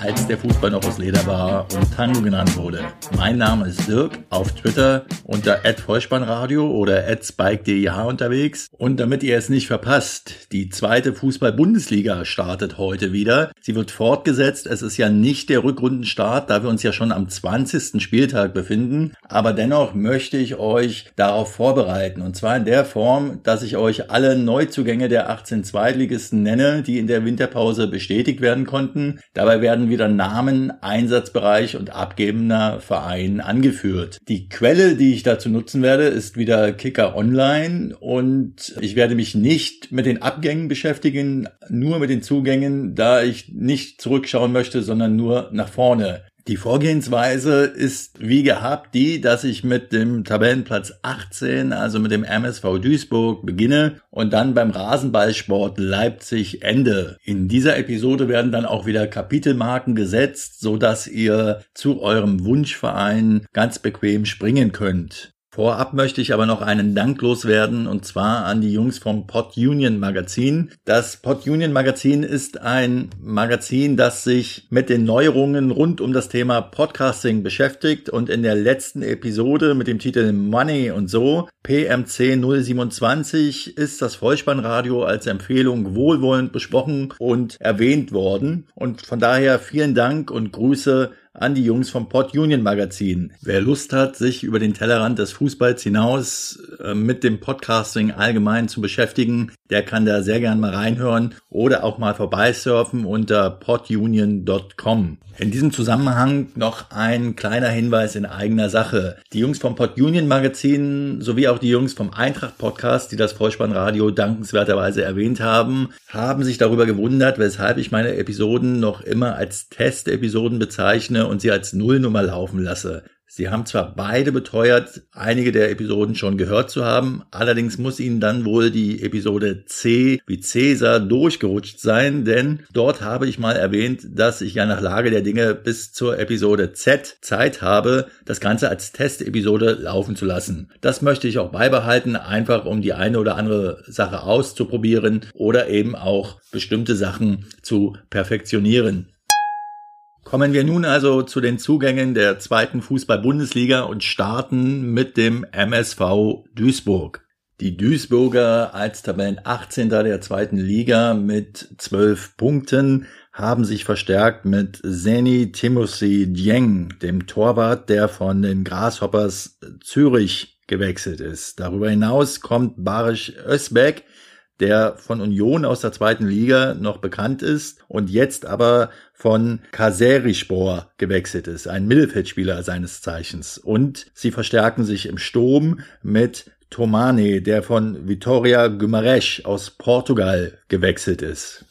als der Fußball noch aus Leder war und Tango genannt wurde. Mein Name ist Dirk, auf Twitter unter @vollspannradio oder @spike.deh unterwegs. Und damit ihr es nicht verpasst, die zweite Fußball-Bundesliga startet heute wieder. Sie wird fortgesetzt. Es ist ja nicht der Rückrundenstart, da wir uns ja schon am 20. Spieltag befinden. Aber dennoch möchte ich euch darauf vorbereiten. Und zwar in der Form, dass ich euch alle Neuzugänge der 18 Zweitligisten nenne, die in der Winterpause bestätigt werden konnten. Dabei werden wieder Namen, Einsatzbereich und abgebender Verein angeführt. Die Quelle, die ich dazu nutzen werde, ist wieder Kicker Online und ich werde mich nicht mit den Abgängen beschäftigen, nur mit den Zugängen, da ich nicht zurückschauen möchte, sondern nur nach vorne. Die Vorgehensweise ist wie gehabt die, dass ich mit dem Tabellenplatz 18, also mit dem MSV Duisburg beginne und dann beim Rasenballsport Leipzig ende. In dieser Episode werden dann auch wieder Kapitelmarken gesetzt, so dass ihr zu eurem Wunschverein ganz bequem springen könnt. Vorab möchte ich aber noch einen Dank loswerden und zwar an die Jungs vom Pod Union Magazin. Das Pod Union Magazin ist ein Magazin, das sich mit den Neuerungen rund um das Thema Podcasting beschäftigt und in der letzten Episode mit dem Titel Money und so PMC 027 ist das Vollspannradio als Empfehlung wohlwollend besprochen und erwähnt worden und von daher vielen Dank und Grüße an die Jungs vom Port Union Magazin. Wer Lust hat, sich über den Tellerrand des Fußballs hinaus äh, mit dem Podcasting allgemein zu beschäftigen, der kann da sehr gern mal reinhören oder auch mal vorbeisurfen unter podunion.com. In diesem Zusammenhang noch ein kleiner Hinweis in eigener Sache. Die Jungs vom Pod Union Magazin sowie auch die Jungs vom Eintracht Podcast, die das Vollspannradio dankenswerterweise erwähnt haben, haben sich darüber gewundert, weshalb ich meine Episoden noch immer als Testepisoden bezeichne und sie als Nullnummer laufen lasse. Sie haben zwar beide beteuert, einige der Episoden schon gehört zu haben, allerdings muss Ihnen dann wohl die Episode C wie Cäsar durchgerutscht sein, denn dort habe ich mal erwähnt, dass ich ja nach Lage der Dinge bis zur Episode Z Zeit habe, das Ganze als Testepisode laufen zu lassen. Das möchte ich auch beibehalten, einfach um die eine oder andere Sache auszuprobieren oder eben auch bestimmte Sachen zu perfektionieren. Kommen wir nun also zu den Zugängen der zweiten Fußball-Bundesliga und starten mit dem MSV Duisburg. Die Duisburger als Tabellen 18. der zweiten Liga mit 12 Punkten haben sich verstärkt mit Seni Timothy Dieng, dem Torwart, der von den Grasshoppers Zürich gewechselt ist. Darüber hinaus kommt Barisch Özbek, der von Union aus der zweiten Liga noch bekannt ist und jetzt aber von Kaserispor gewechselt ist, ein Mittelfeldspieler seines Zeichens. Und sie verstärken sich im Sturm mit Tomane, der von Vitória Guimarães aus Portugal gewechselt ist.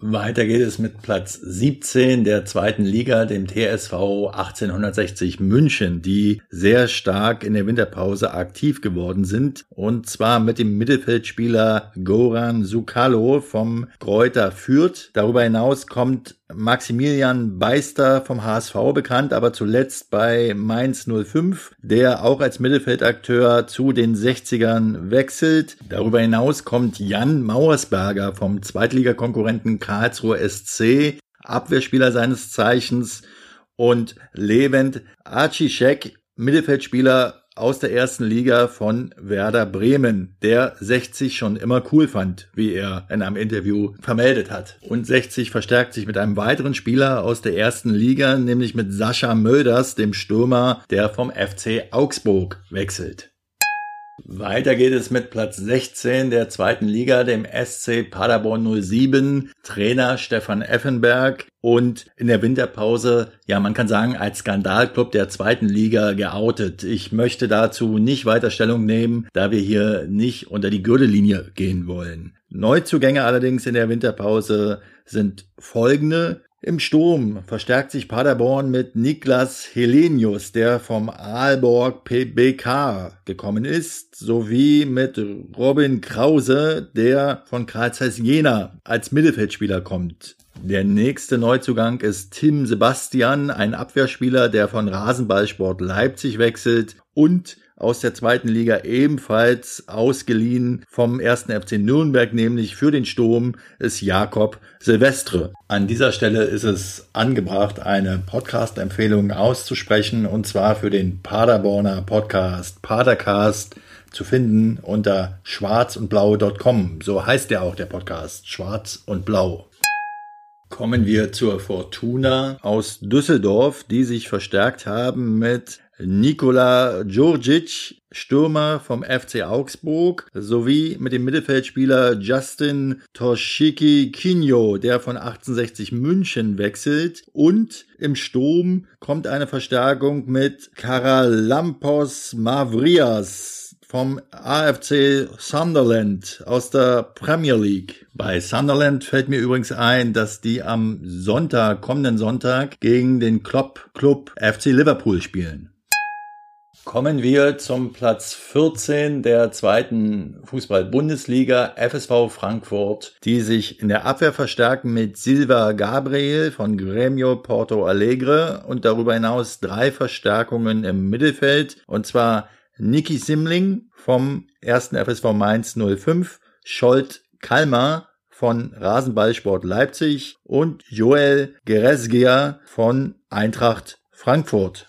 Weiter geht es mit Platz 17 der zweiten Liga, dem TSV 1860 München, die sehr stark in der Winterpause aktiv geworden sind. Und zwar mit dem Mittelfeldspieler Goran Sukalo vom Kräuter Fürth. Darüber hinaus kommt Maximilian Beister vom HSV bekannt, aber zuletzt bei Mainz 05, der auch als Mittelfeldakteur zu den 60ern wechselt. Darüber hinaus kommt Jan Mauersberger vom Zweitligakonkurrenten Karlsruhe SC, Abwehrspieler seines Zeichens und Levent Acicek, Mittelfeldspieler aus der ersten Liga von Werder Bremen, der 60 schon immer cool fand, wie er in einem Interview vermeldet hat. Und 60 verstärkt sich mit einem weiteren Spieler aus der ersten Liga, nämlich mit Sascha Mölders, dem Stürmer, der vom FC Augsburg wechselt. Weiter geht es mit Platz 16 der zweiten Liga, dem SC Paderborn 07, Trainer Stefan Effenberg und in der Winterpause, ja, man kann sagen, als Skandalclub der zweiten Liga geoutet. Ich möchte dazu nicht weiter Stellung nehmen, da wir hier nicht unter die Gürtellinie gehen wollen. Neuzugänge allerdings in der Winterpause sind folgende. Im Sturm verstärkt sich Paderborn mit Niklas Helenius, der vom Aalborg PBK gekommen ist, sowie mit Robin Krause, der von Karl Zeiss Jena als Mittelfeldspieler kommt. Der nächste Neuzugang ist Tim Sebastian, ein Abwehrspieler, der von Rasenballsport Leipzig wechselt und aus der zweiten Liga ebenfalls ausgeliehen vom ersten FC Nürnberg, nämlich für den Sturm ist Jakob Silvestre. An dieser Stelle ist es angebracht, eine Podcast-Empfehlung auszusprechen und zwar für den Paderborner Podcast Padercast zu finden unter schwarzundblau.com. So heißt ja auch der Podcast, Schwarz und Blau. Kommen wir zur Fortuna aus Düsseldorf, die sich verstärkt haben mit Nikola Djurdjic, Stürmer vom FC Augsburg, sowie mit dem Mittelfeldspieler Justin Toshiki Kinyo, der von 1860 München wechselt. Und im Sturm kommt eine Verstärkung mit Karalampos Mavrias vom AFC Sunderland aus der Premier League. Bei Sunderland fällt mir übrigens ein, dass die am Sonntag, kommenden Sonntag, gegen den Klopp Club FC Liverpool spielen. Kommen wir zum Platz 14 der zweiten Fußball-Bundesliga FSV Frankfurt, die sich in der Abwehr verstärken mit Silva Gabriel von Gremio Porto Alegre und darüber hinaus drei Verstärkungen im Mittelfeld und zwar Niki Simling vom ersten FSV Mainz 05, Scholt Kalmar von Rasenballsport Leipzig und Joel Geresgia von Eintracht Frankfurt.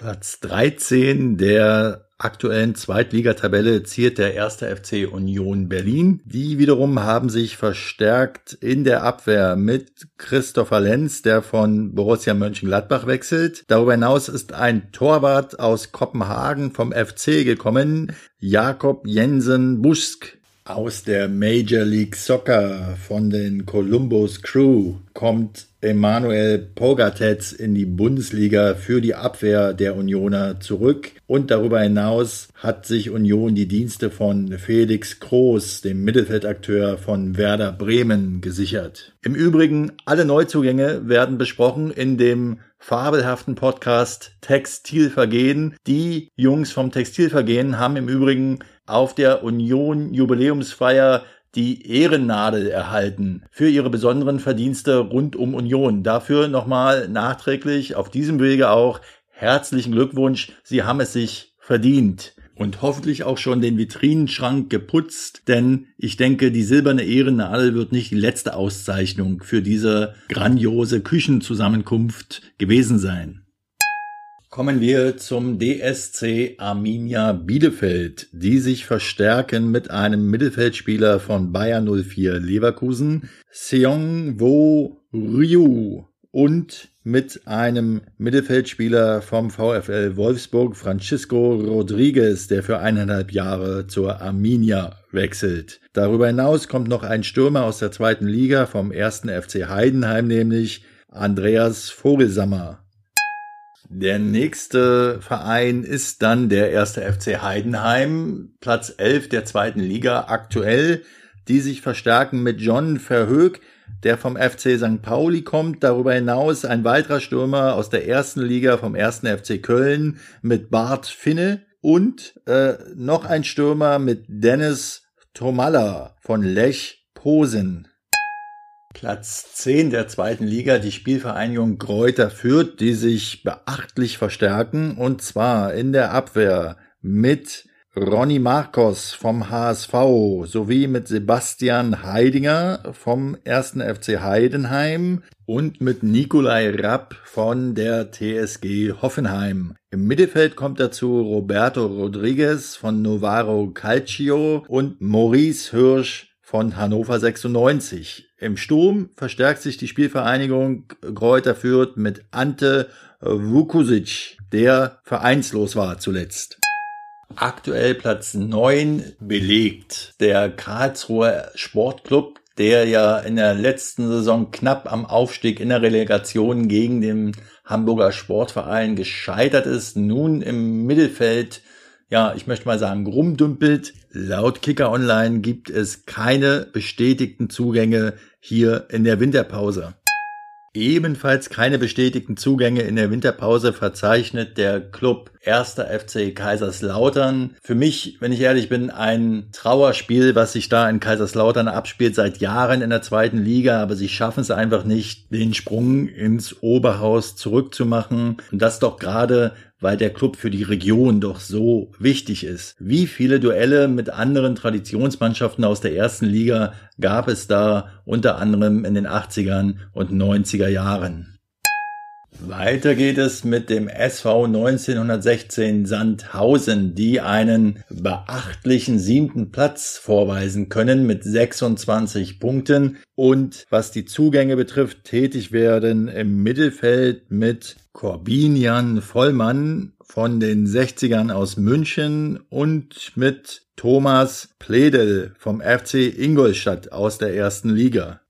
Platz 13 der aktuellen Zweitligatabelle ziert der erste FC Union Berlin. Die wiederum haben sich verstärkt in der Abwehr mit Christopher Lenz, der von Borussia Mönchengladbach wechselt. Darüber hinaus ist ein Torwart aus Kopenhagen vom FC gekommen, Jakob Jensen Busk. Aus der Major League Soccer von den Columbus Crew kommt Emanuel Pogatetz in die Bundesliga für die Abwehr der Unioner zurück. Und darüber hinaus hat sich Union die Dienste von Felix Kroos, dem Mittelfeldakteur von Werder Bremen, gesichert. Im Übrigen, alle Neuzugänge werden besprochen in dem fabelhaften Podcast Textilvergehen. Die Jungs vom Textilvergehen haben im Übrigen auf der Union Jubiläumsfeier die Ehrennadel erhalten für ihre besonderen Verdienste rund um Union. Dafür nochmal nachträglich auf diesem Wege auch herzlichen Glückwunsch. Sie haben es sich verdient. Und hoffentlich auch schon den Vitrinenschrank geputzt, denn ich denke, die silberne Ehrennadel wird nicht die letzte Auszeichnung für diese grandiose Küchenzusammenkunft gewesen sein. Kommen wir zum DSC Arminia Bielefeld, die sich verstärken mit einem Mittelfeldspieler von Bayern 04 Leverkusen, Seong Wo Ryu und mit einem Mittelfeldspieler vom VfL Wolfsburg, Francisco Rodriguez, der für eineinhalb Jahre zur Arminia wechselt. Darüber hinaus kommt noch ein Stürmer aus der zweiten Liga vom ersten FC Heidenheim, nämlich Andreas Vogelsammer. Der nächste Verein ist dann der erste FC Heidenheim, Platz 11 der zweiten Liga aktuell, die sich verstärken mit John Verhoek, der vom FC St. Pauli kommt. Darüber hinaus ein weiterer Stürmer aus der ersten Liga vom ersten FC Köln mit Bart Finne und äh, noch ein Stürmer mit Dennis Tomalla von Lech Posen. Platz 10 der zweiten Liga, die Spielvereinigung Kräuter Fürth, die sich beachtlich verstärken und zwar in der Abwehr mit Ronny Marcos vom HSV sowie mit Sebastian Heidinger vom 1. FC Heidenheim und mit Nikolai Rapp von der TSG Hoffenheim. Im Mittelfeld kommt dazu Roberto Rodriguez von Novaro Calcio und Maurice Hirsch von Hannover 96. Im Sturm verstärkt sich die Spielvereinigung Kräuter Fürth mit Ante Vukusic, der vereinslos war zuletzt. Aktuell Platz 9 belegt der Karlsruher Sportclub, der ja in der letzten Saison knapp am Aufstieg in der Relegation gegen den Hamburger Sportverein gescheitert ist, nun im Mittelfeld ja, ich möchte mal sagen, rumdümpelt. Laut Kicker Online gibt es keine bestätigten Zugänge hier in der Winterpause. Ebenfalls keine bestätigten Zugänge in der Winterpause verzeichnet der Club 1. FC Kaiserslautern. Für mich, wenn ich ehrlich bin, ein Trauerspiel, was sich da in Kaiserslautern abspielt seit Jahren in der zweiten Liga, aber sie schaffen es einfach nicht, den Sprung ins Oberhaus zurückzumachen. Und das doch gerade, weil der Club für die Region doch so wichtig ist. Wie viele Duelle mit anderen Traditionsmannschaften aus der ersten Liga gab es da unter anderem in den 80ern und 90er Jahren? Weiter geht es mit dem SV 1916 Sandhausen, die einen beachtlichen siebten Platz vorweisen können mit 26 Punkten und was die Zugänge betrifft, tätig werden im Mittelfeld mit Corbinian Vollmann von den 60ern aus München und mit Thomas Pledel vom FC Ingolstadt aus der ersten Liga.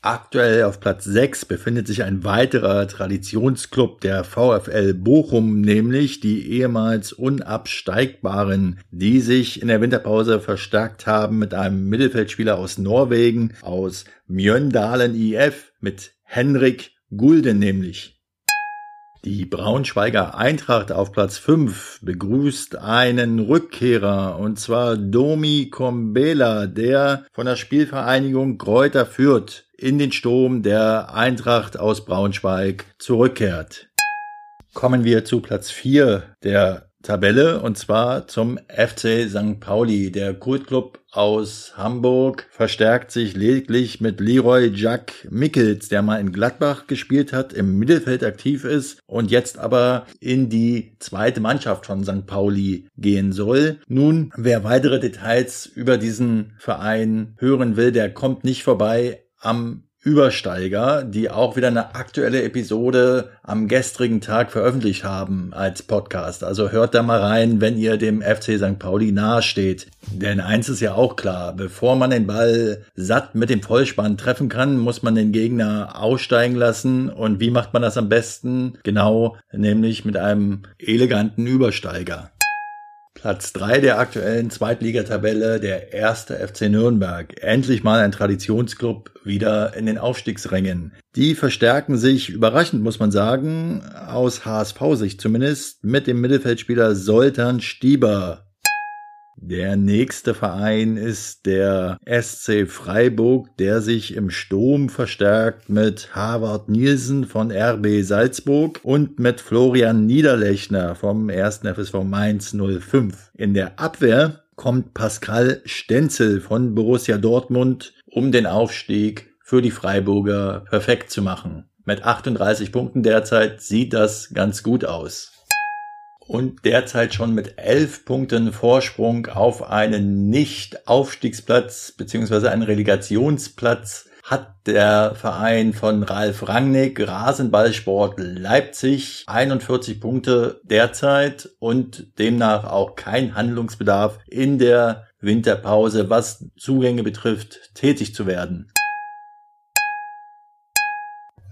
Aktuell auf Platz 6 befindet sich ein weiterer Traditionsclub der VfL Bochum, nämlich die ehemals Unabsteigbaren, die sich in der Winterpause verstärkt haben mit einem Mittelfeldspieler aus Norwegen, aus Mjöndalen IF, mit Henrik Gulden nämlich. Die Braunschweiger Eintracht auf Platz 5 begrüßt einen Rückkehrer und zwar Domi Kombela, der von der Spielvereinigung Kräuter Fürth in den Sturm der Eintracht aus Braunschweig zurückkehrt. Kommen wir zu Platz 4 der Tabelle und zwar zum FC St. Pauli. Der Kultclub aus Hamburg verstärkt sich lediglich mit Leroy Jack Mickels, der mal in Gladbach gespielt hat, im Mittelfeld aktiv ist und jetzt aber in die zweite Mannschaft von St. Pauli gehen soll. Nun, wer weitere Details über diesen Verein hören will, der kommt nicht vorbei am Übersteiger, die auch wieder eine aktuelle Episode am gestrigen Tag veröffentlicht haben als Podcast. Also hört da mal rein, wenn ihr dem FC St. Pauli nahesteht. Denn eins ist ja auch klar, bevor man den Ball satt mit dem Vollspann treffen kann, muss man den Gegner aussteigen lassen. Und wie macht man das am besten? Genau, nämlich mit einem eleganten Übersteiger. Platz drei der aktuellen Zweitligatabelle, der erste FC Nürnberg. Endlich mal ein Traditionsclub wieder in den Aufstiegsrängen. Die verstärken sich, überraschend muss man sagen, aus HSV-Sicht zumindest, mit dem Mittelfeldspieler Soltan Stieber. Der nächste Verein ist der SC Freiburg, der sich im Sturm verstärkt mit Harvard Nielsen von RB Salzburg und mit Florian Niederlechner vom 1. FSV Mainz 05. In der Abwehr kommt Pascal Stenzel von Borussia Dortmund, um den Aufstieg für die Freiburger perfekt zu machen. Mit 38 Punkten derzeit sieht das ganz gut aus und derzeit schon mit elf Punkten Vorsprung auf einen Nicht-Aufstiegsplatz beziehungsweise einen Relegationsplatz hat der Verein von Ralf Rangnick Rasenballsport Leipzig 41 Punkte derzeit und demnach auch kein Handlungsbedarf in der Winterpause, was Zugänge betrifft, tätig zu werden.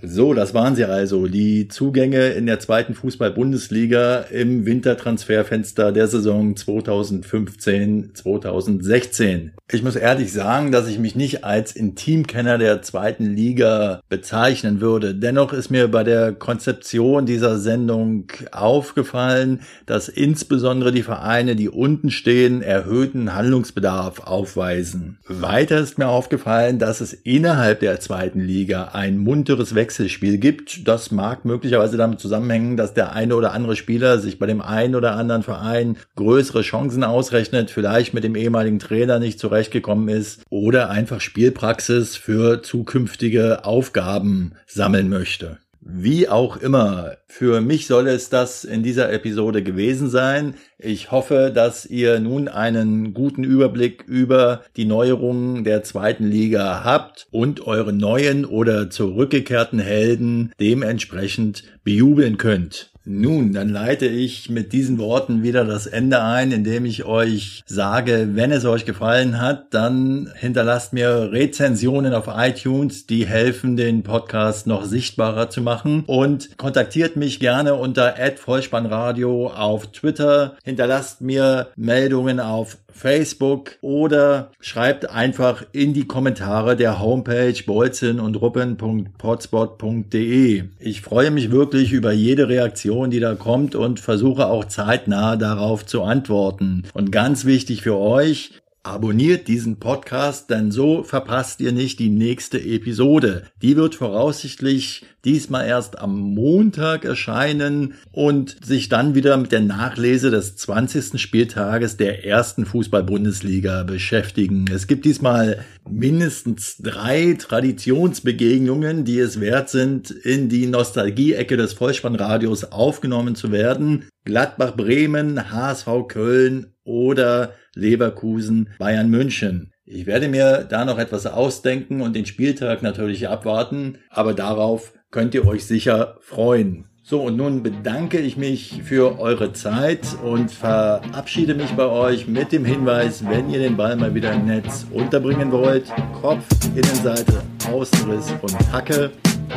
So, das waren sie also, die Zugänge in der zweiten Fußball-Bundesliga im Wintertransferfenster der Saison 2015-2016. Ich muss ehrlich sagen, dass ich mich nicht als Intimkenner der zweiten Liga bezeichnen würde. Dennoch ist mir bei der Konzeption dieser Sendung aufgefallen, dass insbesondere die Vereine, die unten stehen, erhöhten Handlungsbedarf aufweisen. Weiter ist mir aufgefallen, dass es innerhalb der zweiten Liga ein munteres Wechsel Wechselspiel gibt. Das mag möglicherweise damit zusammenhängen, dass der eine oder andere Spieler sich bei dem einen oder anderen Verein größere Chancen ausrechnet, vielleicht mit dem ehemaligen Trainer nicht zurechtgekommen ist oder einfach Spielpraxis für zukünftige Aufgaben sammeln möchte. Wie auch immer, für mich soll es das in dieser Episode gewesen sein. Ich hoffe, dass ihr nun einen guten Überblick über die Neuerungen der zweiten Liga habt und eure neuen oder zurückgekehrten Helden dementsprechend bejubeln könnt. Nun, dann leite ich mit diesen Worten wieder das Ende ein, indem ich euch sage, wenn es euch gefallen hat, dann hinterlasst mir Rezensionen auf iTunes, die helfen, den Podcast noch sichtbarer zu machen. Und kontaktiert mich gerne unter @vollspannradio auf Twitter, hinterlasst mir Meldungen auf Facebook oder schreibt einfach in die Kommentare der Homepage bolzen und ruppen.potspot.de. Ich freue mich wirklich über jede Reaktion, die da kommt und versuche auch zeitnah darauf zu antworten. Und ganz wichtig für euch, Abonniert diesen Podcast, denn so verpasst ihr nicht die nächste Episode. Die wird voraussichtlich diesmal erst am Montag erscheinen und sich dann wieder mit der Nachlese des 20. Spieltages der ersten Fußball-Bundesliga beschäftigen. Es gibt diesmal mindestens drei Traditionsbegegnungen, die es wert sind, in die Nostalgie-Ecke des Vollspannradios aufgenommen zu werden. Gladbach Bremen, HSV Köln oder Leverkusen, Bayern München. Ich werde mir da noch etwas ausdenken und den Spieltag natürlich abwarten, aber darauf könnt ihr euch sicher freuen. So, und nun bedanke ich mich für eure Zeit und verabschiede mich bei euch mit dem Hinweis, wenn ihr den Ball mal wieder im Netz unterbringen wollt, Kopf, Innenseite, Außenriss und Hacke.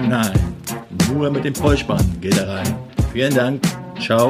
Nein, nur mit dem Vollspann geht er rein. Vielen Dank, ciao.